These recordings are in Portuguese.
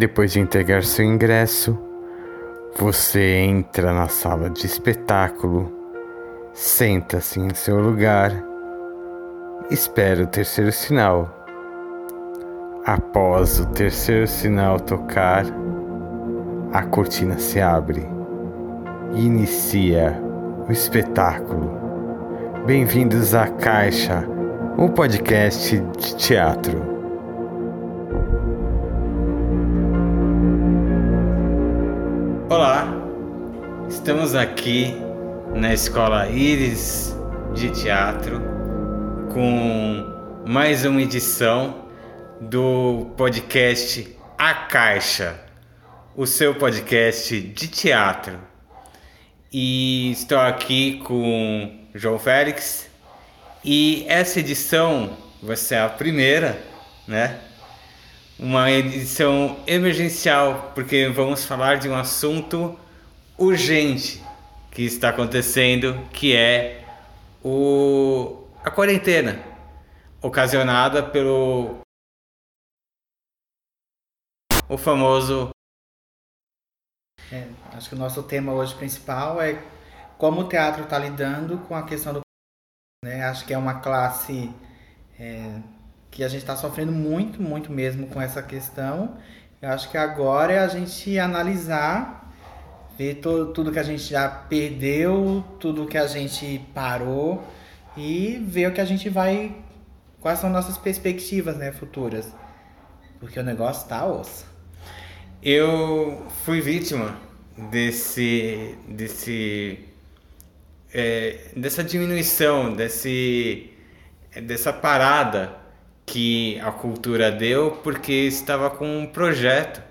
Depois de entregar seu ingresso, você entra na sala de espetáculo, senta-se em seu lugar, espera o terceiro sinal. Após o terceiro sinal tocar, a cortina se abre e inicia o espetáculo. Bem-vindos à Caixa, o podcast de teatro. Estamos aqui na Escola Íris de Teatro com mais uma edição do podcast A Caixa, o seu podcast de teatro. E estou aqui com João Félix e essa edição vai ser a primeira, né? Uma edição emergencial, porque vamos falar de um assunto urgente que está acontecendo, que é o a quarentena ocasionada pelo o famoso é, acho que o nosso tema hoje principal é como o teatro está lidando com a questão do né? Acho que é uma classe é, que a gente está sofrendo muito, muito mesmo com essa questão. Eu acho que agora é a gente analisar, ver to, tudo que a gente já perdeu, tudo que a gente parou e ver o que a gente vai. Quais são nossas perspectivas né, futuras. Porque o negócio tá osso. Eu fui vítima desse. desse é, dessa diminuição, desse, dessa parada que a cultura deu porque estava com um projeto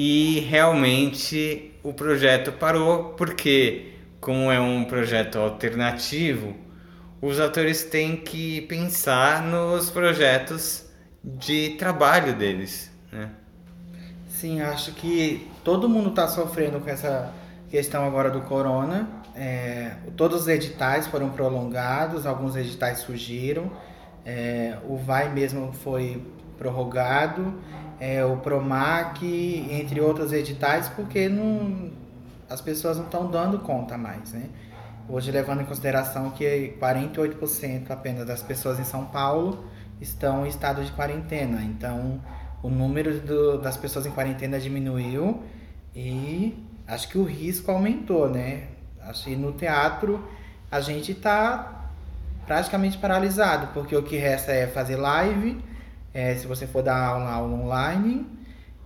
e realmente o projeto parou porque como é um projeto alternativo os atores têm que pensar nos projetos de trabalho deles né? sim acho que todo mundo está sofrendo com essa questão agora do corona é, todos os editais foram prolongados, alguns editais surgiram, é, o VAI mesmo foi prorrogado, é, o PROMAC, entre outros editais, porque não, as pessoas não estão dando conta mais. Né? Hoje, levando em consideração que 48% apenas das pessoas em São Paulo estão em estado de quarentena, então o número do, das pessoas em quarentena diminuiu e acho que o risco aumentou, né? Assim, no teatro a gente está praticamente paralisado, porque o que resta é fazer live, é, se você for dar aula, aula online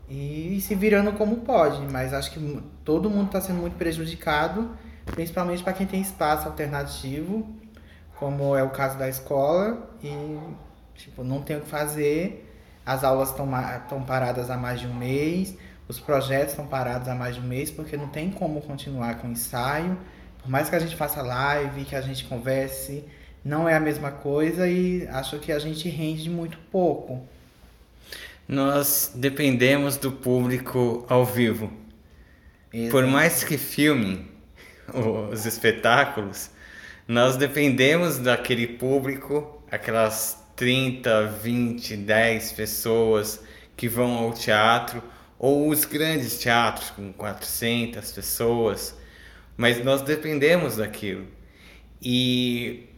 e se virando como pode. Mas acho que todo mundo está sendo muito prejudicado, principalmente para quem tem espaço alternativo, como é o caso da escola, e tipo, não tem o que fazer. As aulas estão paradas há mais de um mês, os projetos estão parados há mais de um mês porque não tem como continuar com o ensaio. Por mais que a gente faça live, que a gente converse, não é a mesma coisa e acho que a gente rende muito pouco. Nós dependemos do público ao vivo. Por mais que filmem os espetáculos, nós dependemos daquele público, aquelas 30, 20, 10 pessoas que vão ao teatro ou os grandes teatros com 400 pessoas, mas nós dependemos daquilo. E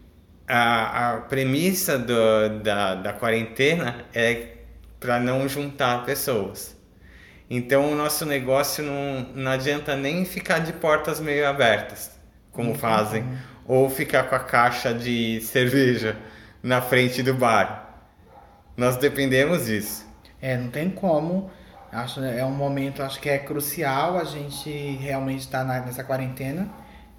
a, a premissa do, da, da quarentena é para não juntar pessoas. Então o nosso negócio não, não adianta nem ficar de portas meio abertas, como uhum. fazem, ou ficar com a caixa de cerveja na frente do bar. Nós dependemos disso. É, não tem como Acho é um momento, acho que é crucial a gente realmente estar tá nessa quarentena.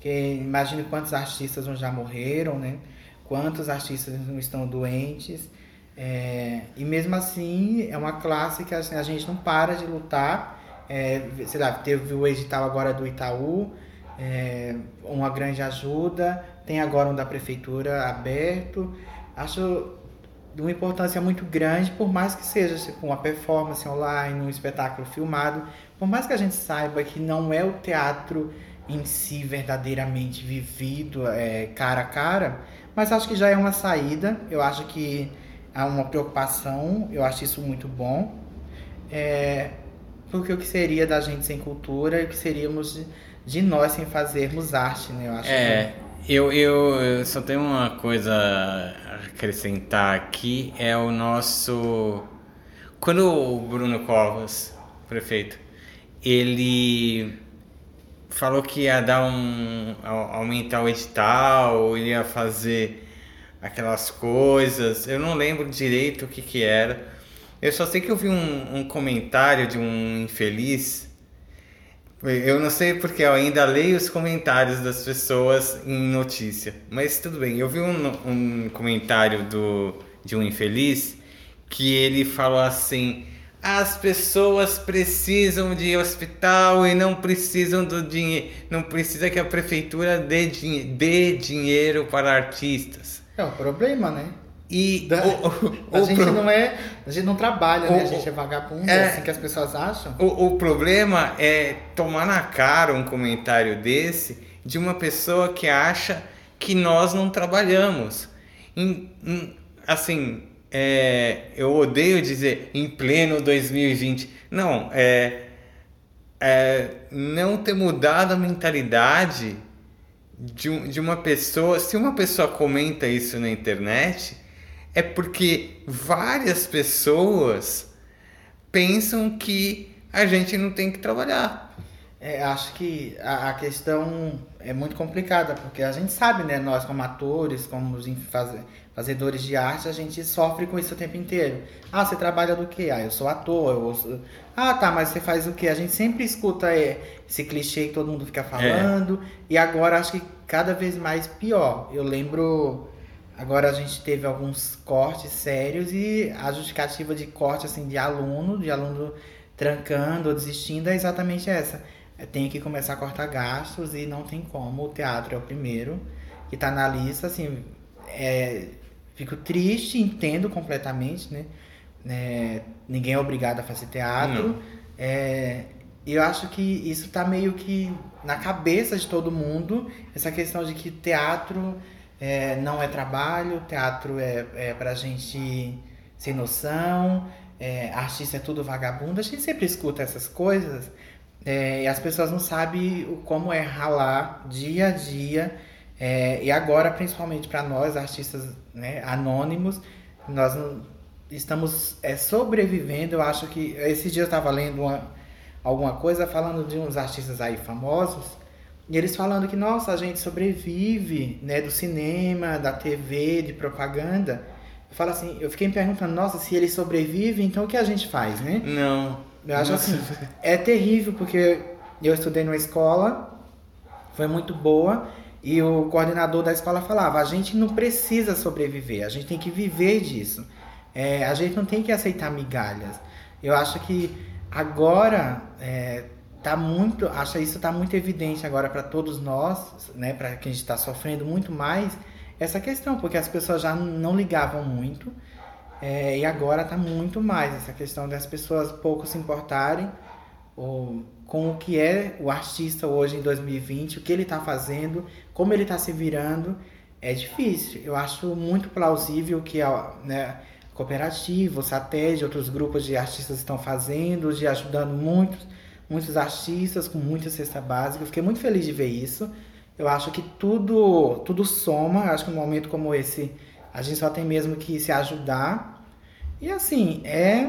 Que imagine quantos artistas já morreram, né? Quantos artistas não estão doentes. É, e mesmo assim, é uma classe que assim, a gente não para de lutar. É, sei lá, teve o edital agora do Itaú, é, uma grande ajuda. Tem agora um da prefeitura aberto. Acho de uma importância muito grande, por mais que seja tipo, uma performance online, um espetáculo filmado, por mais que a gente saiba que não é o teatro em si verdadeiramente vivido é, cara a cara, mas acho que já é uma saída, eu acho que há uma preocupação, eu acho isso muito bom. é, porque o que seria da gente sem cultura e o que seríamos de, de nós sem fazermos arte, né? Eu acho é, que... eu, eu, eu só tenho uma coisa a acrescentar aqui, é o nosso... Quando o Bruno Covas, prefeito, ele falou que ia dar um aumentar o edital, ia fazer aquelas coisas. Eu não lembro direito o que que era. Eu só sei que eu vi um, um comentário de um infeliz. Eu não sei porque eu ainda leio os comentários das pessoas em notícia, mas tudo bem. Eu vi um, um comentário do, de um infeliz que ele falou assim: as pessoas precisam de hospital e não precisam do dinheiro, não precisa que a prefeitura dê, dê dinheiro para artistas. É um problema, né? E da, o, o, a gente pro... não é, a gente não trabalha, o, né? A gente é vagabundo, é, assim que as pessoas acham. O, o problema é tomar na cara um comentário desse de uma pessoa que acha que nós não trabalhamos. Em, em, assim, é, eu odeio dizer em pleno 2020. Não, é, é não ter mudado a mentalidade de, de uma pessoa. Se uma pessoa comenta isso na internet, é porque várias pessoas pensam que a gente não tem que trabalhar. É, acho que a, a, questão é muito complicada, porque a gente sabe, né, nós como atores, como faz, fazedores de arte, a gente sofre com isso o tempo inteiro. Ah, você trabalha do quê? Ah, eu sou ator. Eu... Ah, tá, mas você faz o quê? A gente sempre escuta é, esse clichê que todo mundo fica falando. É. E agora acho que cada vez mais pior. Eu lembro. Agora a gente teve alguns cortes sérios e a justificativa de corte assim de aluno, de aluno trancando ou desistindo é exatamente essa. É, tem que começar a cortar gastos e não tem como. O teatro é o primeiro que está na lista, assim, é, Fico triste, entendo completamente, né? É, ninguém é obrigado a fazer teatro. É, eu acho que isso está meio que na cabeça de todo mundo, essa questão de que teatro é, não é trabalho, teatro é, é pra gente sem noção, é, artista é tudo vagabundo. A gente sempre escuta essas coisas é, e as pessoas não sabem como é ralar dia a dia é, e agora, principalmente para nós, artistas né, anônimos, nós estamos é, sobrevivendo. Eu acho que esse dia eu estava lendo uma, alguma coisa falando de uns artistas aí famosos, e eles falando que, nossa, a gente sobrevive né, do cinema, da TV, de propaganda. Eu falo assim, eu fiquei me perguntando, nossa, se eles sobrevivem, então o que a gente faz, né? Não. Eu acho assim, é terrível, porque eu estudei numa escola, foi muito boa, e o coordenador da escola falava: a gente não precisa sobreviver, a gente tem que viver disso. É, a gente não tem que aceitar migalhas. Eu acho que agora é, tá muito, acho isso está muito evidente agora para todos nós, né, para quem está sofrendo muito mais essa questão, porque as pessoas já não ligavam muito é, e agora está muito mais essa questão das pessoas pouco se importarem ou com o que é o artista hoje em 2020, o que ele está fazendo, como ele está se virando, é difícil. Eu acho muito plausível que a né, cooperativa, o SATED, outros grupos de artistas estão fazendo, de ajudando muitos, muitos artistas com muita cesta básica. Eu fiquei muito feliz de ver isso. Eu acho que tudo, tudo soma. Eu acho que num momento como esse, a gente só tem mesmo que se ajudar. E assim, é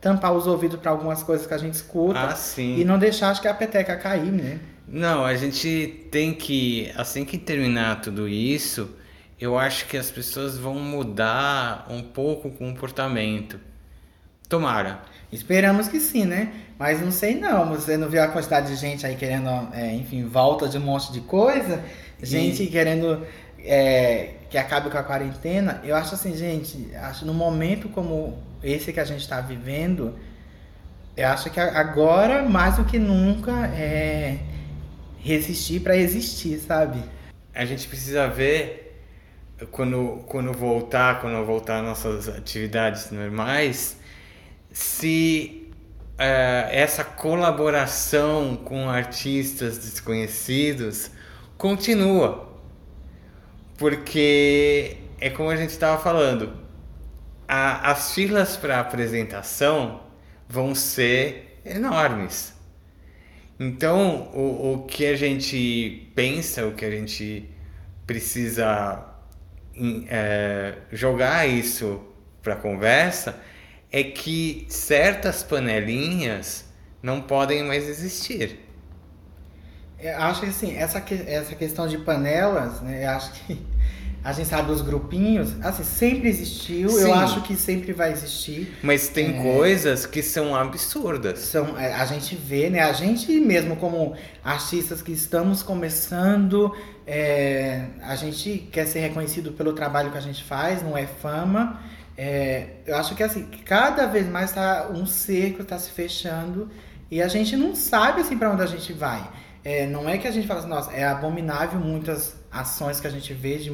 tampar os ouvidos para algumas coisas que a gente escuta ah, e não deixar acho que a peteca cair, né? Não, a gente tem que assim que terminar tudo isso, eu acho que as pessoas vão mudar um pouco o comportamento. Tomara. Esperamos que sim, né? Mas não sei não. Você não viu a quantidade de gente aí querendo, é, enfim, volta de um monte de coisa? Gente e... querendo é, que acabe com a quarentena. Eu acho assim, gente, acho num momento como esse que a gente está vivendo, eu acho que agora, mais do que nunca, é resistir para existir, sabe? A gente precisa ver quando, quando voltar, quando voltar nossas atividades normais, se uh, essa colaboração com artistas desconhecidos continua. Porque é como a gente estava falando, a, as filas para apresentação vão ser enormes. Então, o, o que a gente pensa, o que a gente precisa é, jogar isso para conversa é que certas panelinhas não podem mais existir. Eu acho que assim, essa, essa questão de panelas, né, eu acho que a gente sabe os grupinhos, assim, sempre existiu, Sim. eu acho que sempre vai existir. Mas tem é, coisas que são absurdas. São, é, a gente vê, né? A gente mesmo como artistas que estamos começando, é, a gente quer ser reconhecido pelo trabalho que a gente faz, não é fama. É, eu acho que assim, cada vez mais tá, um cerco está se fechando e a gente não sabe assim para onde a gente vai. É, não é que a gente fala assim, nossa, é abominável muitas ações que a gente vê de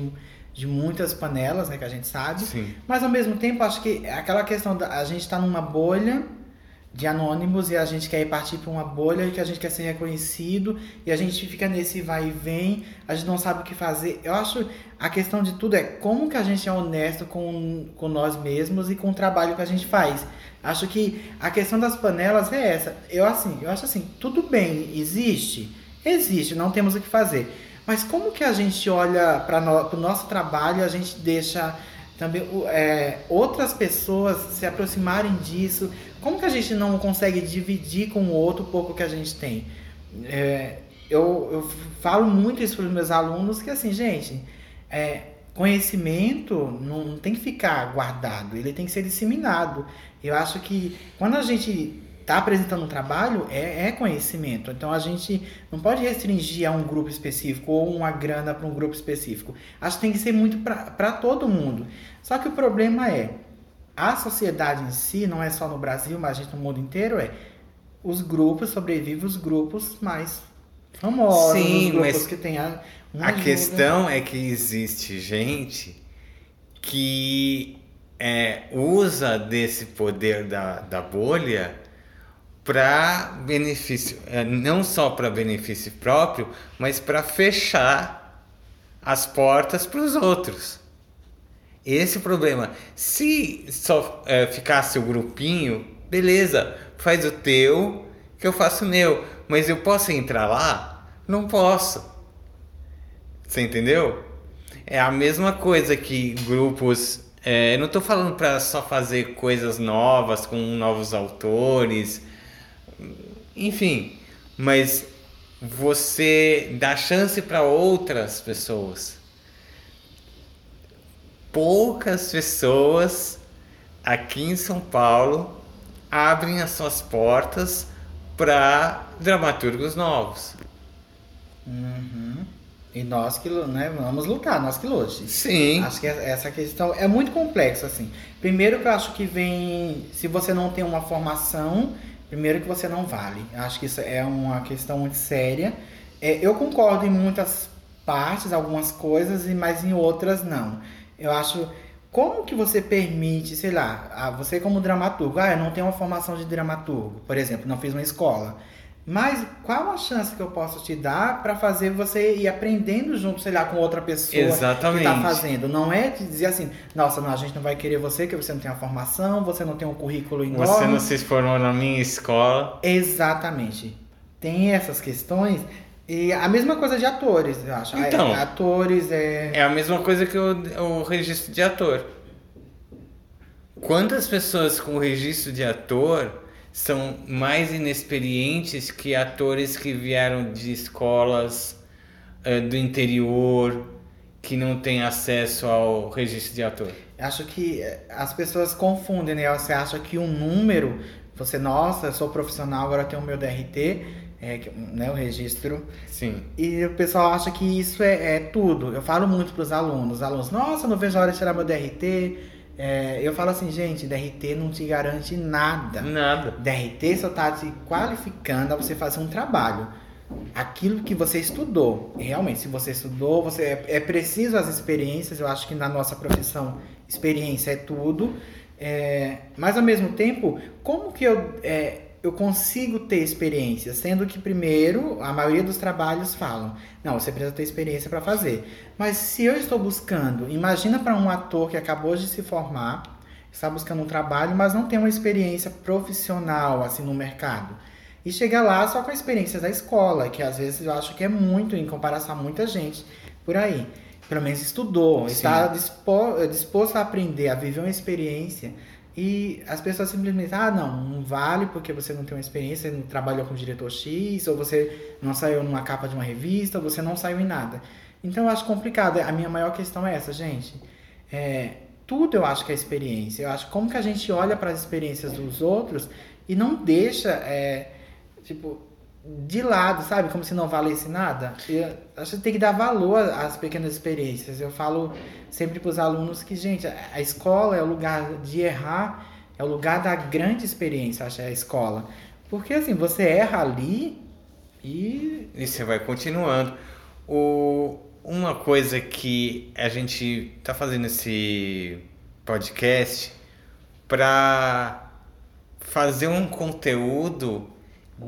de muitas panelas, né, que a gente sabe. Sim. Mas ao mesmo tempo, acho que aquela questão da a gente está numa bolha de anônimos e a gente quer partir para uma bolha e que a gente quer ser reconhecido e a gente fica nesse vai e vem, a gente não sabe o que fazer. Eu acho a questão de tudo é como que a gente é honesto com, com nós mesmos e com o trabalho que a gente faz. Acho que a questão das panelas é essa. Eu assim, eu acho assim, tudo bem, existe, existe, não temos o que fazer. Mas como que a gente olha para o no nosso trabalho, a gente deixa também é, outras pessoas se aproximarem disso? Como que a gente não consegue dividir com o outro o pouco que a gente tem? É, eu, eu falo muito isso para os meus alunos que assim, gente, é, conhecimento não tem que ficar guardado, ele tem que ser disseminado. Eu acho que quando a gente está apresentando um trabalho é, é, conhecimento. Então a gente não pode restringir a um grupo específico ou uma grana para um grupo específico. Acho que tem que ser muito para todo mundo. Só que o problema é a sociedade em si, não é só no Brasil, mas a gente no mundo inteiro, é os grupos sobrevivem os grupos mais famosos, Sim, os grupos mas que tem a, a questão é que existe gente que é, usa desse poder da, da bolha para benefício, é, não só para benefício próprio, mas para fechar as portas para os outros. Esse é o problema. Se só é, ficasse o grupinho, beleza, faz o teu, que eu faço o meu. Mas eu posso entrar lá? Não posso. Você entendeu? É a mesma coisa que grupos. É, eu não estou falando para só fazer coisas novas com novos autores enfim, mas você dá chance para outras pessoas. Poucas pessoas aqui em São Paulo abrem as suas portas para dramaturgos novos. Uhum. E nós que né, vamos lutar, nós que lute. Sim. Acho que essa questão é muito complexa, assim. Primeiro que eu acho que vem, se você não tem uma formação Primeiro que você não vale. Acho que isso é uma questão muito séria. É, eu concordo em muitas partes, algumas coisas, mas em outras não. Eu acho como que você permite, sei lá, você como dramaturgo, ah, eu não tenho uma formação de dramaturgo, por exemplo, não fiz uma escola. Mas qual a chance que eu posso te dar para fazer você ir aprendendo junto, sei lá, com outra pessoa Exatamente. que está fazendo? Não é dizer assim, nossa, não, a gente não vai querer você, que você não tem a formação, você não tem um currículo enorme. Você não se formou na minha escola. Exatamente. Tem essas questões. E a mesma coisa de atores, eu acho. Então, atores é. É a mesma coisa que o, o registro de ator. Quantas pessoas com registro de ator são mais inexperientes que atores que vieram de escolas uh, do interior que não têm acesso ao registro de ator. Acho que eh, as pessoas confundem, né? Você acha que um número, você, nossa, sou profissional, agora tenho o meu DRT, é, né, o registro. Sim. E o pessoal acha que isso é, é tudo. Eu falo muito para os alunos, os alunos, nossa, não vejo a hora de tirar meu DRT, é, eu falo assim, gente, DRT não te garante nada. Nada. DRT só está te qualificando a você fazer um trabalho. Aquilo que você estudou. Realmente, se você estudou, você é, é, preciso as experiências. Eu acho que na nossa profissão, experiência é tudo. É, mas ao mesmo tempo, como que eu é, eu consigo ter experiência, sendo que primeiro a maioria dos trabalhos falam, não, você precisa ter experiência para fazer. Mas se eu estou buscando, imagina para um ator que acabou de se formar, está buscando um trabalho, mas não tem uma experiência profissional assim no mercado. E chega lá só com a experiência da escola, que às vezes eu acho que é muito em comparação a muita gente por aí. Pelo menos estudou, Sim. está disposto, disposto a aprender, a viver uma experiência. E as pessoas simplesmente, ah, não, não vale porque você não tem uma experiência, não trabalhou com diretor X, ou você não saiu numa capa de uma revista, ou você não saiu em nada. Então eu acho complicado. A minha maior questão é essa, gente. É, tudo eu acho que é experiência. Eu acho como que a gente olha para as experiências dos outros e não deixa, é, tipo, de lado, sabe? Como se não valesse nada. Eu acho que tem que dar valor às pequenas experiências. Eu falo sempre para os alunos que, gente, a escola é o lugar de errar, é o lugar da grande experiência, acho, é a escola. Porque, assim, você erra ali e... E você vai continuando. O, uma coisa que a gente tá fazendo esse podcast para fazer um conteúdo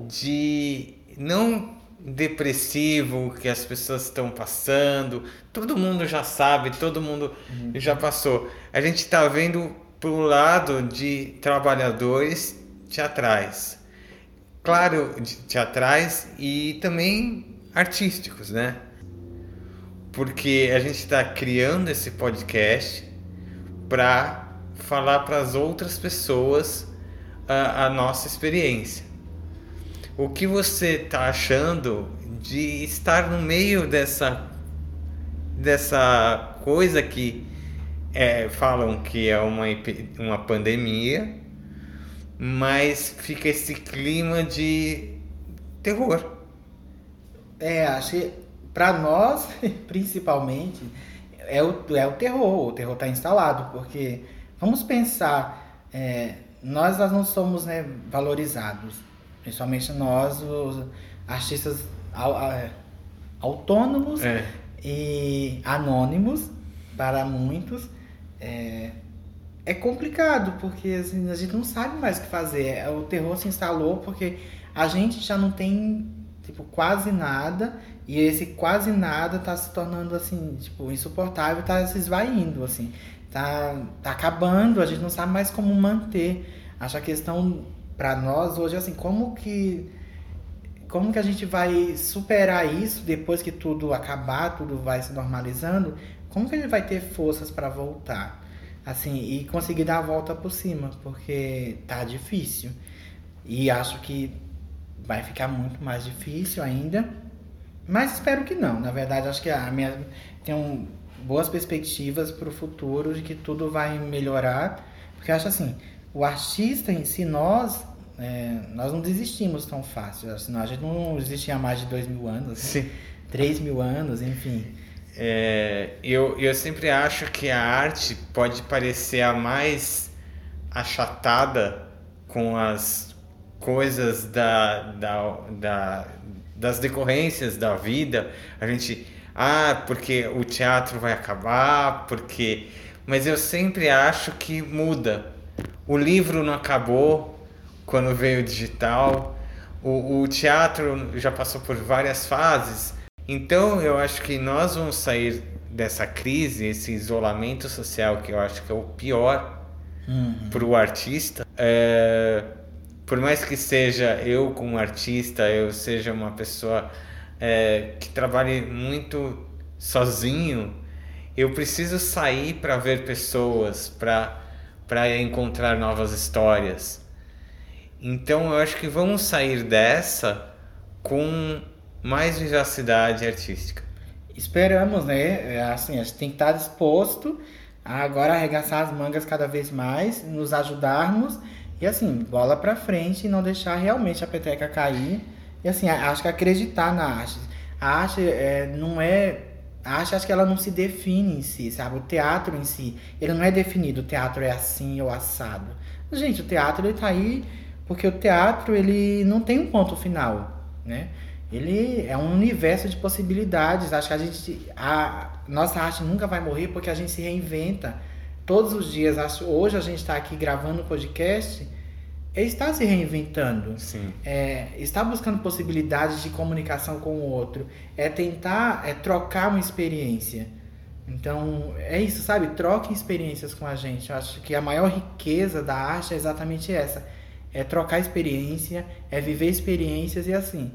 de não depressivo que as pessoas estão passando. Todo mundo já sabe, todo mundo uhum. já passou. A gente está vendo pro lado de trabalhadores teatrais. Claro, teatrais e também artísticos, né? Porque a gente está criando esse podcast para falar para as outras pessoas a, a nossa experiência. O que você está achando de estar no meio dessa dessa coisa que é, falam que é uma, uma pandemia, mas fica esse clima de terror. É, achei para nós, principalmente, é o, é o terror. O terror está instalado, porque vamos pensar, é, nós, nós não somos né, valorizados Principalmente nós, os artistas autônomos é. e anônimos para muitos. É, é complicado, porque assim, a gente não sabe mais o que fazer. É, o terror se instalou porque a gente já não tem tipo, quase nada, e esse quase nada tá se tornando assim, tipo, insuportável, tá se esvaindo, assim. Tá, tá acabando, a gente não sabe mais como manter. Acho a questão para nós hoje assim, como que como que a gente vai superar isso depois que tudo acabar, tudo vai se normalizando? Como que a gente vai ter forças para voltar? Assim, e conseguir dar a volta por cima, porque tá difícil. E acho que vai ficar muito mais difícil ainda. Mas espero que não. Na verdade, acho que a minha tem um, boas perspectivas para o futuro de que tudo vai melhorar, porque acho assim, o artista em si nós é, nós não desistimos tão fácil. Assim, a gente não existia há mais de dois mil anos, né? três mil anos, enfim. É, eu, eu sempre acho que a arte pode parecer a mais achatada com as coisas da, da, da, das decorrências da vida. A gente, ah, porque o teatro vai acabar, porque. Mas eu sempre acho que muda. O livro não acabou, quando veio o digital. O, o teatro já passou por várias fases. Então eu acho que nós vamos sair dessa crise, esse isolamento social que eu acho que é o pior uhum. para o artista. É, por mais que seja eu como artista, eu seja uma pessoa é, que trabalhe muito sozinho, eu preciso sair para ver pessoas, para encontrar novas histórias. Então eu acho que vamos sair dessa com mais vivacidade artística. Esperamos, né? É, assim, a gente tem que estar disposto a agora arregaçar as mangas cada vez mais, nos ajudarmos e assim, bola para frente e não deixar realmente a peteca cair. E assim, acho que acreditar na arte. A arte é, não é a arte acho que ela não se define em si, sabe? O teatro em si, ele não é definido, o teatro é assim ou assado. Gente, o teatro ele tá aí porque o teatro ele não tem um ponto final, né? Ele é um universo de possibilidades. Acho que a gente, a nossa arte nunca vai morrer porque a gente se reinventa todos os dias. Hoje a gente está aqui gravando o podcast, está se reinventando. Sim. É, está buscando possibilidades de comunicação com o outro. É tentar é trocar uma experiência. Então, é isso, sabe? Troquem experiências com a gente. Eu acho que a maior riqueza da arte é exatamente essa. É trocar experiência, é viver experiências e assim.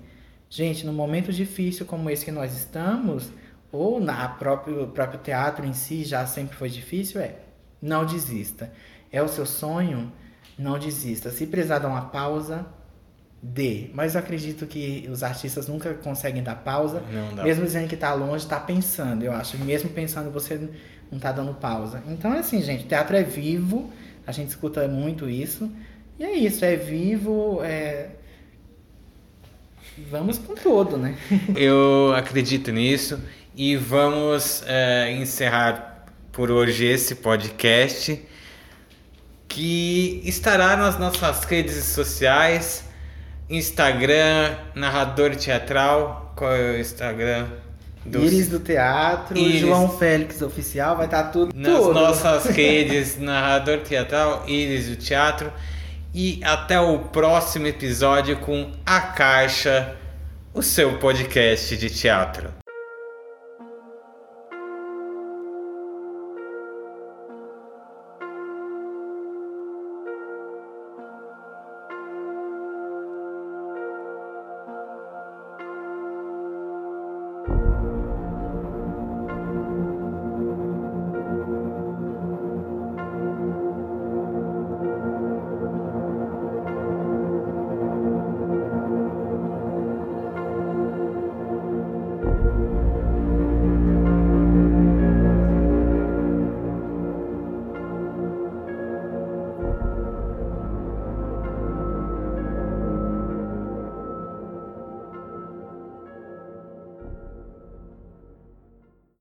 Gente, no momento difícil como esse que nós estamos, ou na próprio próprio teatro em si já sempre foi difícil, é não desista. É o seu sonho, não desista. Se precisar dar uma pausa, dê. Mas eu acredito que os artistas nunca conseguem dar pausa. Mesmo dizendo que está longe, está pensando. Eu acho, mesmo pensando, você não está dando pausa. Então é assim, gente, teatro é vivo, a gente escuta muito isso. E é isso, é vivo, é... Vamos com tudo, né? eu acredito nisso e vamos é, encerrar por hoje esse podcast que estará nas nossas redes sociais, Instagram, Narrador Teatral, qual é o Instagram? Do... Iris do Teatro, Iris. João Félix Oficial, vai estar tá tudo. Nas tudo. nossas redes, Narrador Teatral, Iris do Teatro. E até o próximo episódio com A Caixa, o seu podcast de teatro.